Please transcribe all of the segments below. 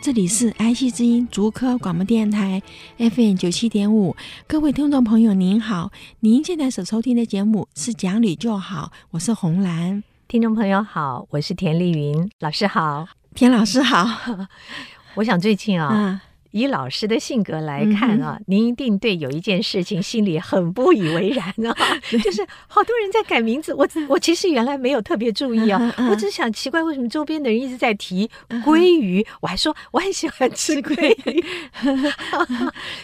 这里是 IC 之音竹科广播电台 FM 九七点五，各位听众朋友您好，您现在所收听的节目是《讲理就好》，我是红兰。听众朋友好，我是田丽云老师好，田老师好。我想最近啊。嗯以老师的性格来看啊，嗯、您一定对有一件事情心里很不以为然啊，就是好多人在改名字。我我其实原来没有特别注意啊，我只想奇怪为什么周边的人一直在提鲑鱼，嗯、我还说我很喜欢吃鲑鱼。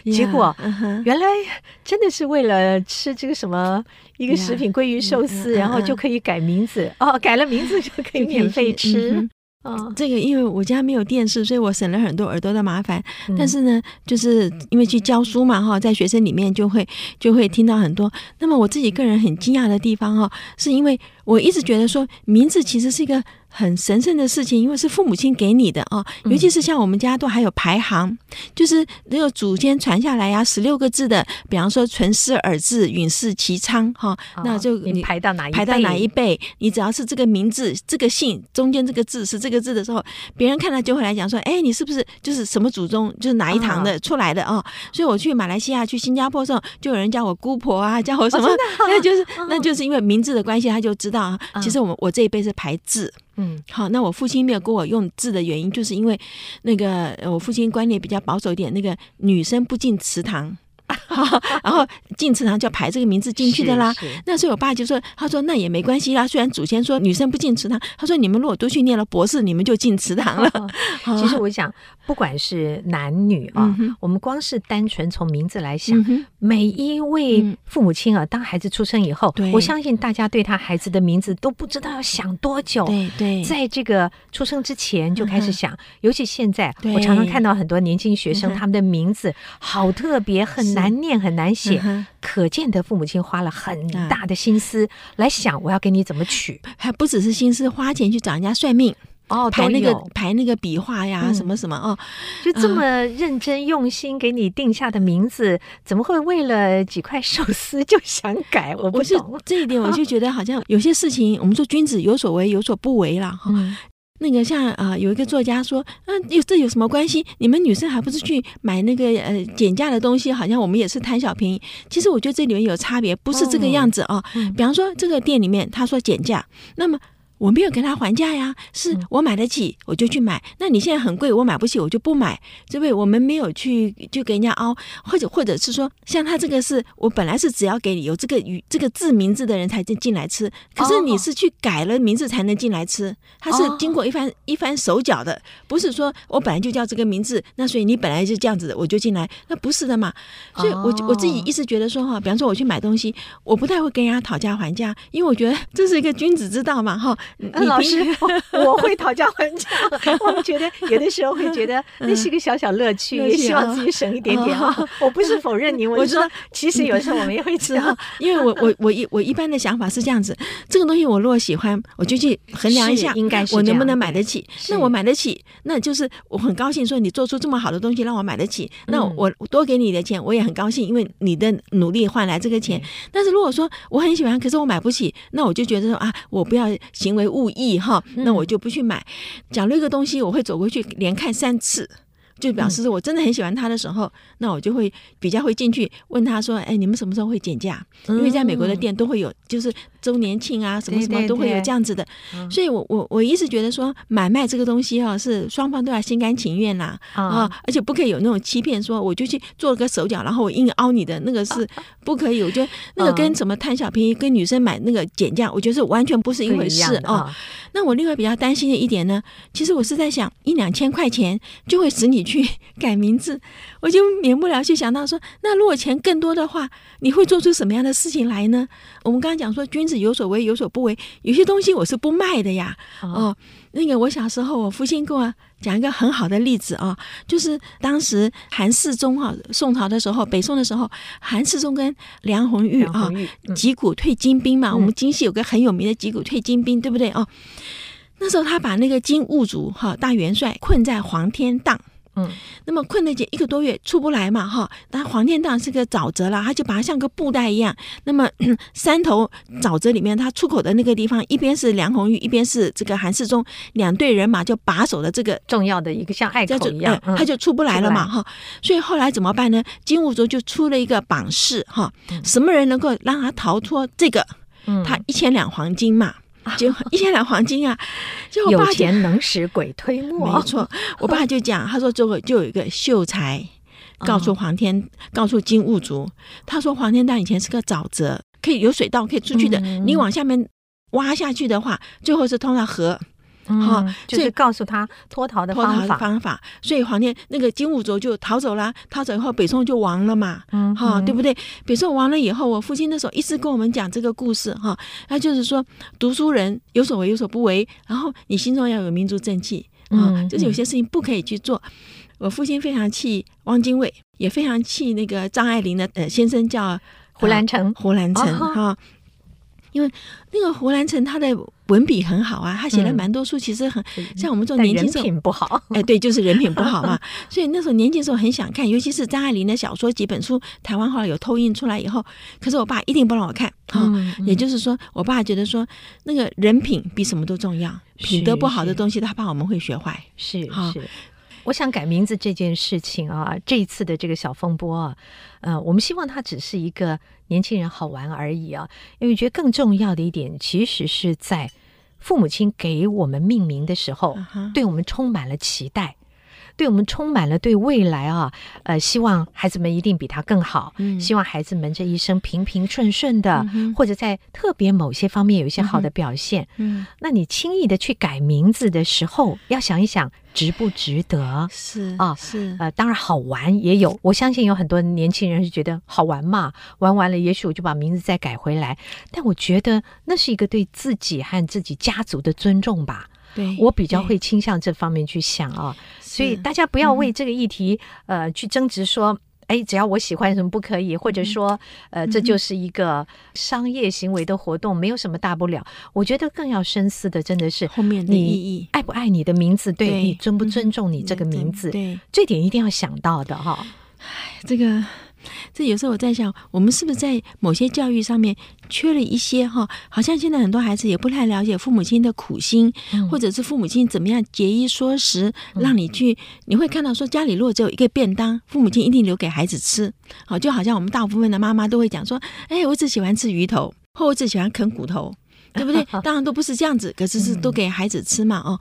结果 原来真的是为了吃这个什么一个食品鲑鱼寿司，然后就可以改名字哦，改了名字就可以免费吃。哦，这个因为我家没有电视，所以我省了很多耳朵的麻烦。嗯、但是呢，就是因为去教书嘛，哈，在学生里面就会就会听到很多。那么我自己个人很惊讶的地方，哈，是因为我一直觉得说名字其实是一个。很神圣的事情，因为是父母亲给你的哦，尤其是像我们家都还有排行，嗯、就是那个祖先传下来呀，十六个字的，比方说存世尔字、允世其昌哈，哦、那就你排到哪一排到哪一辈，你只要是这个名字、这个姓中间这个字是这个字的时候，别人看了就会来讲说，哎，你是不是就是什么祖宗，就是哪一堂的出来的哦？所以我去马来西亚、去新加坡的时候，就有人叫我姑婆啊，叫我什么，哦、那就是那就是因为名字的关系，他就知道啊，其实我们我这一辈是排字。嗯，好，那我父亲没有给我用字的原因，就是因为那个我父亲观念比较保守一点，那个女生不进祠堂。然后进祠堂就要排这个名字进去的啦。那时候我爸就说：“他说那也没关系啦，虽然祖先说女生不进祠堂，他说你们如果都去念了博士，你们就进祠堂了。”其实我想，不管是男女啊，我们光是单纯从名字来想，每一位父母亲啊，当孩子出生以后，我相信大家对他孩子的名字都不知道要想多久。对对，在这个出生之前就开始想，尤其现在，我常常看到很多年轻学生，他们的名字好特别，很难。难念很难写，嗯、可见得父母亲花了很大的心思来想我要给你怎么取，还不只是心思，花钱去找人家算命哦，排那个排那个笔画呀，嗯、什么什么哦，就这么认真用心给你定下的名字，嗯、怎么会为了几块寿司就想改？我不懂。我这一点，我就觉得好像有些事情，我们说君子有所为，有所不为了哈。嗯那个像啊、呃，有一个作家说，嗯、啊，有这有什么关系？你们女生还不是去买那个呃减价的东西？好像我们也是贪小便宜。其实我觉得这里面有差别，不是这个样子哦。嗯、比方说这个店里面他说减价，那么。我没有跟他还价呀，是我买得起我就去买。那你现在很贵，我买不起我就不买。对不对我们没有去就给人家凹，或者或者是说，像他这个是我本来是只要给你有这个语这个字名字的人才进进来吃，可是你是去改了名字才能进来吃，他是经过一番一番手脚的，不是说我本来就叫这个名字，那所以你本来就这样子的我就进来，那不是的嘛。所以我我自己一直觉得说哈，比方说我去买东西，我不太会跟人家讨价还价，因为我觉得这是一个君子之道嘛哈。你老师，我会讨价还价。我们觉得有的时候会觉得 那是一个小小乐趣，也希望自己省一点点啊。我不是否认你，我说其实有时候我们也会知道，因为我我我一我一般的想法是这样子：这个东西我如果喜欢，我就去衡量一下，应该是我能不能买得起。那我买得起，那就是我很高兴说你做出这么好的东西让我买得起。那我多给你的钱，我也很高兴，因为你的努力换来这个钱。但是如果说我很喜欢，可是我买不起，那我就觉得说啊，我不要行为误意。哈，那我就不去买。假如一个东西，我会走过去连看三次。就表示我真的很喜欢他的时候，那我就会比较会进去问他说：“哎，你们什么时候会减价？”因为在美国的店都会有，就是周年庆啊，什么什么都会有这样子的。所以我我我一直觉得说，买卖这个东西哈，是双方都要心甘情愿啦啊，而且不可以有那种欺骗，说我就去做个手脚，然后我硬凹你的那个是 不可以。我觉得那个跟什么贪小便宜，跟女生买那个减价，我觉得是完全不是一回事哦。那我另外比较担心的一点呢，其实我是在想，一两千块钱就会使你。己去 改名字，我就免不了去想到说，那如果钱更多的话，你会做出什么样的事情来呢？我们刚刚讲说，君子有所为，有所不为，有些东西我是不卖的呀。哦，哦，那个我小时候，我父亲跟我讲一个很好的例子啊，哦，就是当时韩世忠哈，宋朝的时候，北宋的时候，韩世忠跟梁红玉啊，击鼓退金兵嘛，嗯，我们京戏有个很有名的击鼓退金兵，对不对？哦。那时候他把那个金兀术哈大元帅困在黄天荡，嗯，那么困了一个多月出不来嘛哈，但黄天荡是个沼泽了，他就把它像个布袋一样，那么 山头沼泽里面，他出口的那个地方，一边是梁红玉，一边是这个韩世忠，两队人马就把守的这个重要的一个像隘口一样，他就出不来了嘛哈，所以后来怎么办呢？金兀术就出了一个榜示哈，什么人能够让他逃脱这个？他一千两黄金嘛。就一千两黄金啊！就我爸有钱能使鬼推磨，没错。我爸就讲，他说：“最后就有一个秀才告诉黄天，哦、告诉金兀术，他说黄天荡以前是个沼泽，可以有水道可以出去的。嗯、你往下面挖下去的话，最后是通到河。”好，就是告诉他脱逃的方法方法，所以黄天那个金兀术就逃走了，逃走以后北宋就亡了嘛，嗯，哈，对不对？北宋亡了以后，我父亲那时候一直跟我们讲这个故事，哈，他就是说读书人有所为有所不为，然后你心中要有民族正气，啊，就是有些事情不可以去做。我父亲非常气汪精卫，也非常气那个张爱玲的呃先生叫胡兰成，胡兰成哈。因为那个胡兰成他的文笔很好啊，他写了蛮多书，其实很、嗯、像我们这种年轻时候，人品不好，哎，对，就是人品不好嘛。所以那时候年轻时候很想看，尤其是张爱玲的小说几本书，台湾后来有偷印出来以后，可是我爸一定不让我看啊。哦嗯嗯、也就是说，我爸觉得说那个人品比什么都重要，品德不好的东西，他怕我们会学坏。是是。哦我想改名字这件事情啊，这一次的这个小风波啊，呃，我们希望它只是一个年轻人好玩而已啊，因为觉得更重要的一点，其实是在父母亲给我们命名的时候，对我们充满了期待。对我们充满了对未来啊，呃，希望孩子们一定比他更好，嗯，希望孩子们这一生平平顺顺的，嗯、或者在特别某些方面有一些好的表现，嗯，那你轻易的去改名字的时候，要想一想值不值得？是啊，是呃，当然好玩也有，我相信有很多年轻人是觉得好玩嘛，玩完了也许我就把名字再改回来，但我觉得那是一个对自己和自己家族的尊重吧。对，我比较会倾向这方面去想啊，所以大家不要为这个议题、嗯、呃去争执说，哎，只要我喜欢什么不可以，或者说呃这就是一个商业行为的活动，没有什么大不了。我觉得更要深思的真的是后面的意义，爱不爱你的名字，对，对你尊不尊重你这个名字，对，这点一定要想到的哈。哎，这个。这有时候我在想，我们是不是在某些教育上面缺了一些哈？好像现在很多孩子也不太了解父母亲的苦心，嗯、或者是父母亲怎么样节衣缩食，让你去。你会看到说，家里如果只有一个便当，父母亲一定留给孩子吃。好，就好像我们大部分的妈妈都会讲说：“哎，我只喜欢吃鱼头，或我只喜欢啃骨头，对不对？” 当然都不是这样子，可是是都给孩子吃嘛，哦。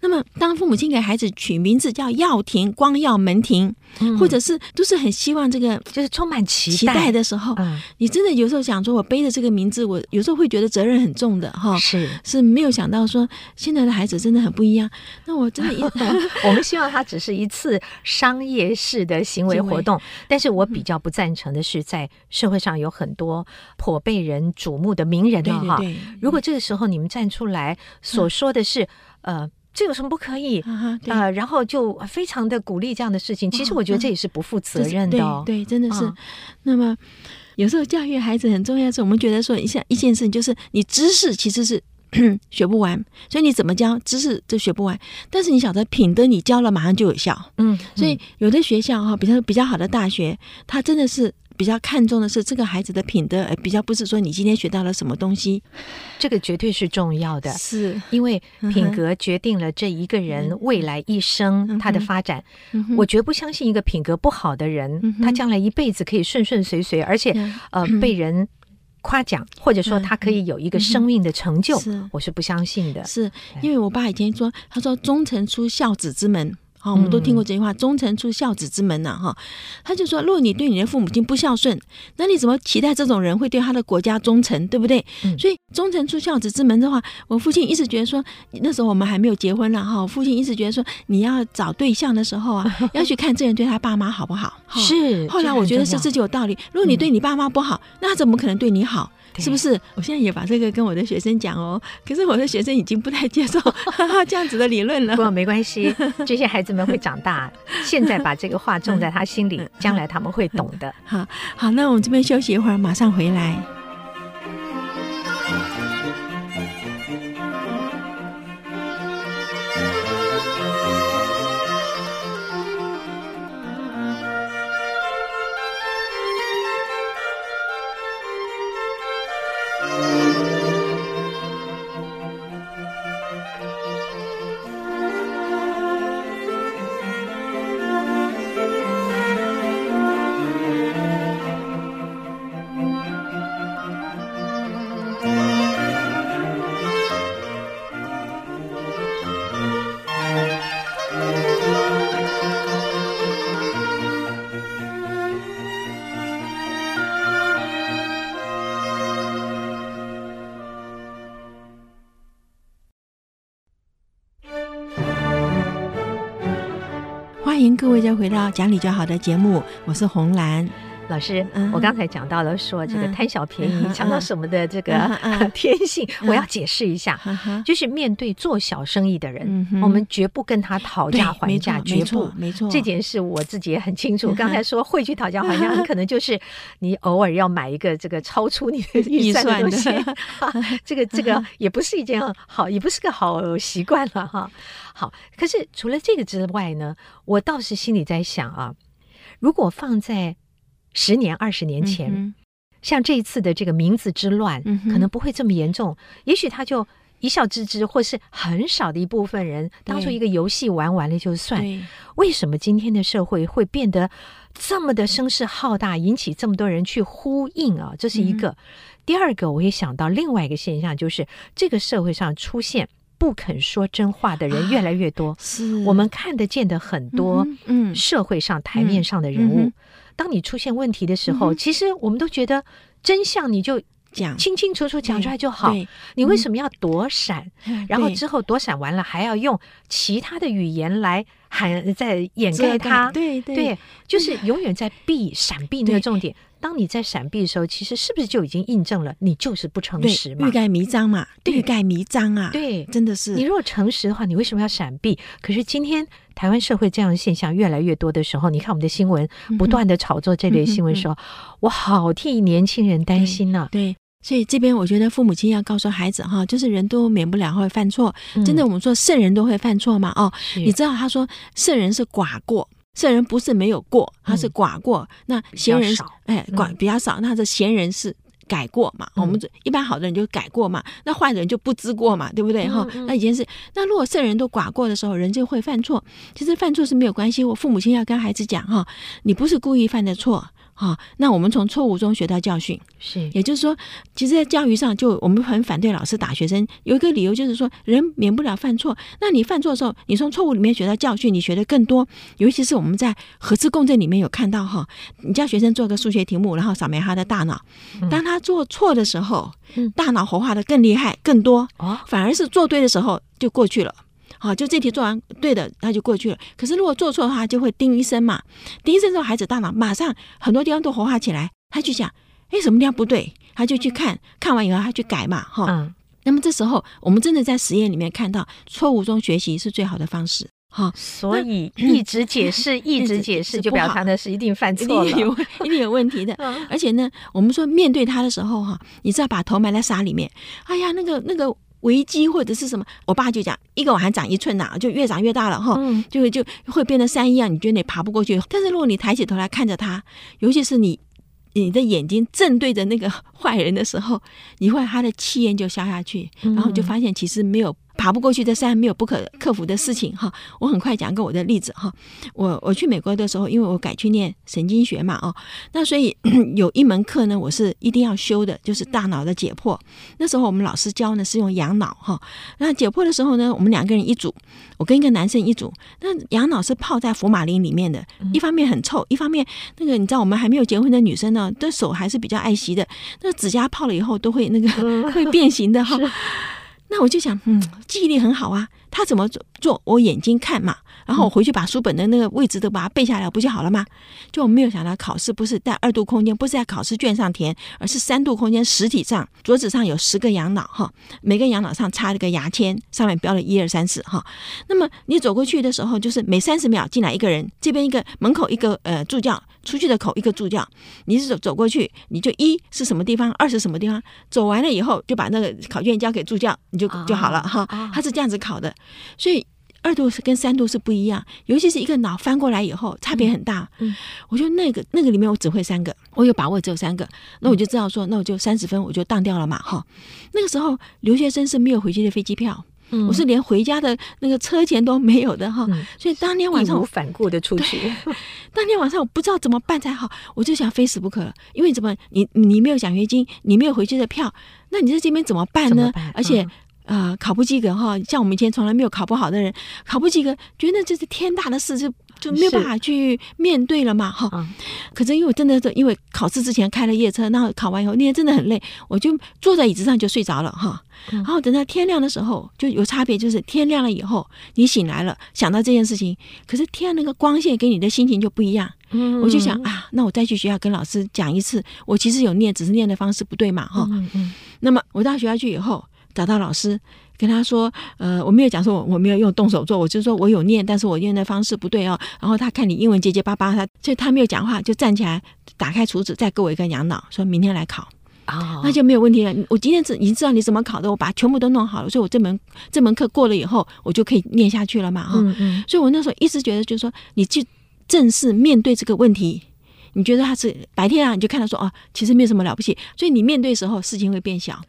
那么，当父母亲给孩子取名字叫耀庭、光耀门庭，嗯、或者是都是很希望这个就是充满期待，期待的时候，嗯、你真的有时候想说，我背着这个名字，我有时候会觉得责任很重的哈。是是没有想到说，现在的孩子真的很不一样。那我真的 一，我们希望他只是一次商业式的行为活动，但是我比较不赞成的是，在社会上有很多颇被人瞩目的名人的哈。如果这个时候你们站出来所说的是、嗯、呃。这有什么不可以？啊、呃，然后就非常的鼓励这样的事情。其实我觉得这也是不负责任的、哦嗯。对，对，真的是。嗯、那么有时候教育孩子很重要的是，我们觉得说一下一件事情，就是你知识其实是 学不完，所以你怎么教知识都学不完。但是你晓得品德，你教了马上就有效。嗯，嗯，所以有的学校哈，比较比较好的大学，它真的是。比较看重的是这个孩子的品德，而比较不是说你今天学到了什么东西，这个绝对是重要的，是。因为品格决定了这一个人未来一生他的发展。我绝不相信一个品格不好的人，嗯、他将来一辈子可以顺顺遂遂，而且、嗯、呃被人夸奖，或者说他可以有一个生命的成就，嗯。嗯、是我是不相信的。是。因为我爸以前说，他说忠臣出孝子之门。好，我们都听过这句话，“忠诚出孝子之门”呐，哈。他就说，如果你对你的父母亲不孝顺，那你怎么期待这种人会对他的国家忠诚，对不对？嗯、所以“忠诚出孝子之门”的话，我父亲一直觉得说，那时候我们还没有结婚了哈。父亲一直觉得说，你要找对象的时候啊，要去看这人对他爸妈好不好。是。后来我觉得是这就有道理。如果你对你爸妈不好，那他怎么可能对你好？是不是？我现在也把这个跟我的学生讲哦。可是我的学生已经不太接受 这样子的理论了。不过没关系，这些孩子们会长大。现在把这个话种在他心里，将来他们会懂的。好好，那我们这边休息一会儿，马上回来。欢迎各位再回到讲理就好的节目，我是红兰。老师，嗯、我刚才讲到了说这个贪小便宜、抢到什么的这个 天性，嗯、我要解释一下，嗯、就是面对做小生意的人，嗯、我们绝不跟他讨价还价，绝不，没错，这件事我自己也很清楚。刚才说会去讨价还价，很可能就是你偶尔要买一个这个超出你的预算的东西，的 这个这个也不是一件好，也不是个好习惯了哈。好，可是除了这个之外呢，我倒是心里在想啊，如果放在十年、二十年前，嗯、像这一次的这个名字之乱，嗯、可能不会这么严重。也许他就一笑置之，或是很少的一部分人当做一个游戏玩完了就算。为什么今天的社会会变得这么的声势浩大，引起这么多人去呼应啊？这是一个。嗯、第二个，我也想到另外一个现象，就是这个社会上出现不肯说真话的人越来越多。啊、是我们看得见的很多，嗯，社会上台面上的人物。当你出现问题的时候，嗯、其实我们都觉得真相你就讲清清楚楚讲出来就好。你为什么要躲闪？嗯、然后之后躲闪完了，还要用其他的语言来喊在掩盖它？对对，对，就是永远在避闪避那个重点。当你在闪避的时候，其实是不是就已经印证了你就是不诚实嘛？欲盖弥彰嘛？欲盖弥彰啊！对，真的是。你如果诚实的话，你为什么要闪避？可是今天台湾社会这样的现象越来越多的时候，你看我们的新闻不断的炒作这类新闻的时候，嗯、哼我好替年轻人担心呐、啊。对，所以这边我觉得父母亲要告诉孩子哈，就是人都免不了会犯错。嗯、真的，我们说圣人都会犯错嘛？哦，你知道他说圣人是寡过。圣人不是没有过，他是寡过。嗯、那贤人哎，寡比较少。那这贤人是改过嘛？嗯、我们一般好的人就改过嘛。那坏的人就不知过嘛，对不对？哈、嗯，那以前是。那如果圣人都寡过的时候，人就会犯错。其实犯错是没有关系。我父母亲要跟孩子讲哈，你不是故意犯的错。好、哦，那我们从错误中学到教训，是，也就是说，其实，在教育上，就我们很反对老师打学生，有一个理由就是说，人免不了犯错。那你犯错的时候，你从错误里面学到教训，你学的更多。尤其是我们在核磁共振里面有看到哈，你叫学生做个数学题目，然后扫描他的大脑，当他做错的时候，大脑活化的更厉害、更多，反而是做对的时候就过去了。好，就这题做完对的，他就过去了。可是如果做错的话，就会叮一声嘛。叮一声之后，孩子大脑马上很多地方都活化起来，他就想，哎，什么地方不对？他就去看，看完以后他去改嘛。哈，嗯。那么这时候，我们真的在实验里面看到，错误中学习是最好的方式。哈，所以一直解释，一直解释，就表达的是一定犯错了，一定有一定有问题的。而且呢，我们说面对他的时候，哈，你知道把头埋在沙里面，哎呀，那个那个。危机或者是什么，我爸就讲，一个碗还长一寸呐，就越长越大了哈，就就会变成山一样，你觉得你爬不过去。但是如果你抬起头来看着他，尤其是你你的眼睛正对着那个坏人的时候，你会他的气焰就消下去，然后就发现其实没有爬不过去的山没有不可克服的事情哈。我很快讲个我的例子哈。我我去美国的时候，因为我改去念神经学嘛哦，那所以 有一门课呢，我是一定要修的，就是大脑的解剖。那时候我们老师教呢是用羊脑哈。那解剖的时候呢，我们两个人一组，我跟一个男生一组。那羊脑是泡在福马林里面的，一方面很臭，一方面那个你知道我们还没有结婚的女生呢，的手还是比较爱惜的，那指甲泡了以后都会那个会变形的哈。那我就想，嗯，记忆力很好啊，他怎么做，我眼睛看嘛。然后我回去把书本的那个位置都把它背下来，不就好了吗？就我没有想到考试不是在二度空间，不是在考试卷上填，而是三度空间实体上，桌子上有十个羊脑哈，每个羊脑上插了个牙签，上面标了一二三四哈。那么你走过去的时候，就是每三十秒进来一个人，这边一个门口一个呃助教，出去的口一个助教。你是走走过去，你就一是什么地方，二是什么地方，走完了以后就把那个考卷交给助教，你就就好了哈。他是这样子考的，所以。二度是跟三度是不一样，尤其是一个脑翻过来以后，差别很大。嗯，我觉得那个那个里面我只会三个，我有把握只有三个，那我就知道说，那我就三十分我就当掉了嘛，哈。那个时候留学生是没有回去的飞机票，嗯，我是连回家的那个车钱都没有的哈，所以当天晚上义无反顾的出去。当天晚上我不知道怎么办才好，我就想非死不可，因为怎么你你没有奖学金，你没有回去的票，那你在这边怎么办呢？而且。啊、呃，考不及格哈，像我们以前从来没有考不好的人，考不及格，觉得这是天大的事，就就没有办法去面对了嘛哈。嗯、可是因为我真的是因为考试之前开了夜车，然后考完以后那天真的很累，我就坐在椅子上就睡着了哈。然后等到天亮的时候就有差别，就是天亮了以后你醒来了，想到这件事情，可是天那个光线给你的心情就不一样。嗯，我就想啊，那我再去学校跟老师讲一次，我其实有念，只是念的方式不对嘛哈。嗯嗯。那么我到学校去以后。找到老师，跟他说：“呃，我没有讲说我我没有用动手做，我就说我有念，但是我念的方式不对哦。”然后他看你英文结结巴巴，他所以他没有讲话，就站起来打开厨子，再给我一个羊脑，说明天来考。哦，那就没有问题了。我今天知已经知道你怎么考的，我把全部都弄好了，所以我这门这门课过了以后，我就可以念下去了嘛。哈、嗯嗯，所以我那时候一直觉得，就是说你去正式面对这个问题。你觉得他是白天啊，你就看到说哦，其实没有什么了不起，所以你面对的时候事情会变小，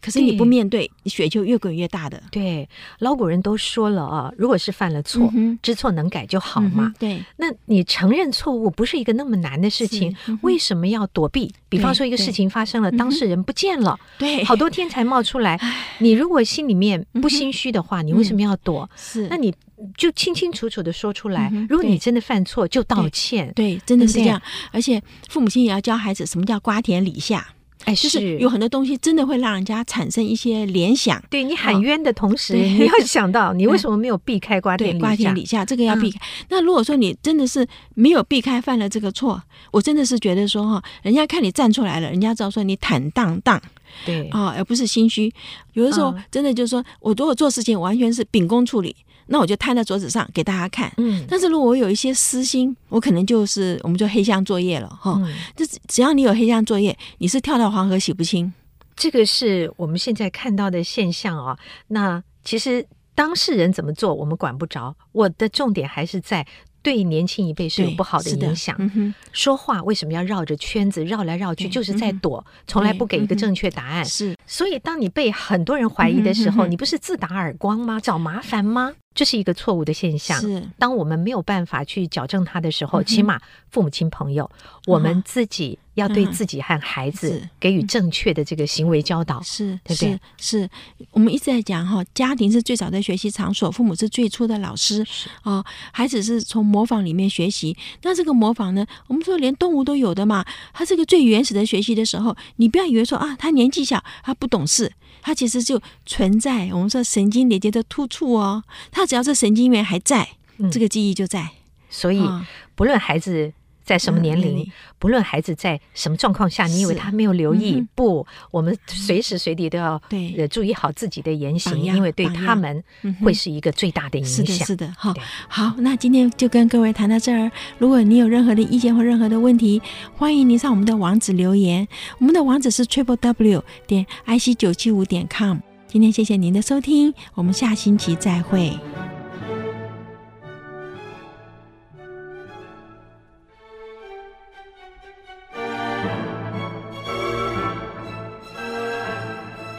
可是你不面对，你雪就越滚越大的。对，老古人都说了啊，如果是犯了错，嗯、知错能改就好嘛。嗯、对，那你承认错误不是一个那么难的事情，嗯、为什么要躲避？比方说一个事情发生了，当事人不见了，对，好多天才冒出来，你如果心里面不心虚的话，你为什么要躲？是，那你。就清清楚楚的说出来。如果你真的犯错，就道歉。对，真的是这样。而且父母亲也要教孩子什么叫瓜田李下。哎，就是有很多东西真的会让人家产生一些联想。对，你喊冤的同时，你要想到你为什么没有避开瓜田李下？瓜田李下这个要避开。那如果说你真的是没有避开，犯了这个错，我真的是觉得说哈，人家看你站出来了，人家知道说你坦荡荡。对啊，而不是心虚。有的时候真的就是说我如果做事情完全是秉公处理。那我就摊在桌子上给大家看。嗯，但是如果我有一些私心，我可能就是我们就黑箱作业了哈。就只要你有黑箱作业，你是跳到黄河洗不清。这个是我们现在看到的现象啊。那其实当事人怎么做，我们管不着。我的重点还是在。对年轻一辈是有不好的影响。嗯、说话为什么要绕着圈子绕来绕去？就是在躲，嗯、从来不给一个正确答案。是，所以当你被很多人怀疑的时候，嗯、你不是自打耳光吗？找麻烦吗？这是一个错误的现象。是，当我们没有办法去矫正它的时候，嗯、起码父母亲朋友，嗯、我们自己。要对自己和孩子给予正确的这个行为教导，是，对不对？是，我们一直在讲哈，家庭是最早的学习场所，父母是最初的老师啊，孩子是从模仿里面学习。那这个模仿呢，我们说连动物都有的嘛，他这个最原始的学习的时候，你不要以为说啊，他年纪小，他不懂事，他其实就存在我们说神经连接的突触哦，他只要是神经元还在，这个记忆就在。所以不论孩子。在什么年龄，嗯、不论孩子在什么状况下，你以为他没有留意？嗯、不，我们随时随地都要对注意好自己的言行，因为对他们会是一个最大的影响。是的，是的，好，好，那今天就跟各位谈到这儿。如果你有任何的意见或任何的问题，欢迎您上我们的网址留言。我们的网址是 triple w 点 i c 九七五点 com。今天谢谢您的收听，我们下星期再会。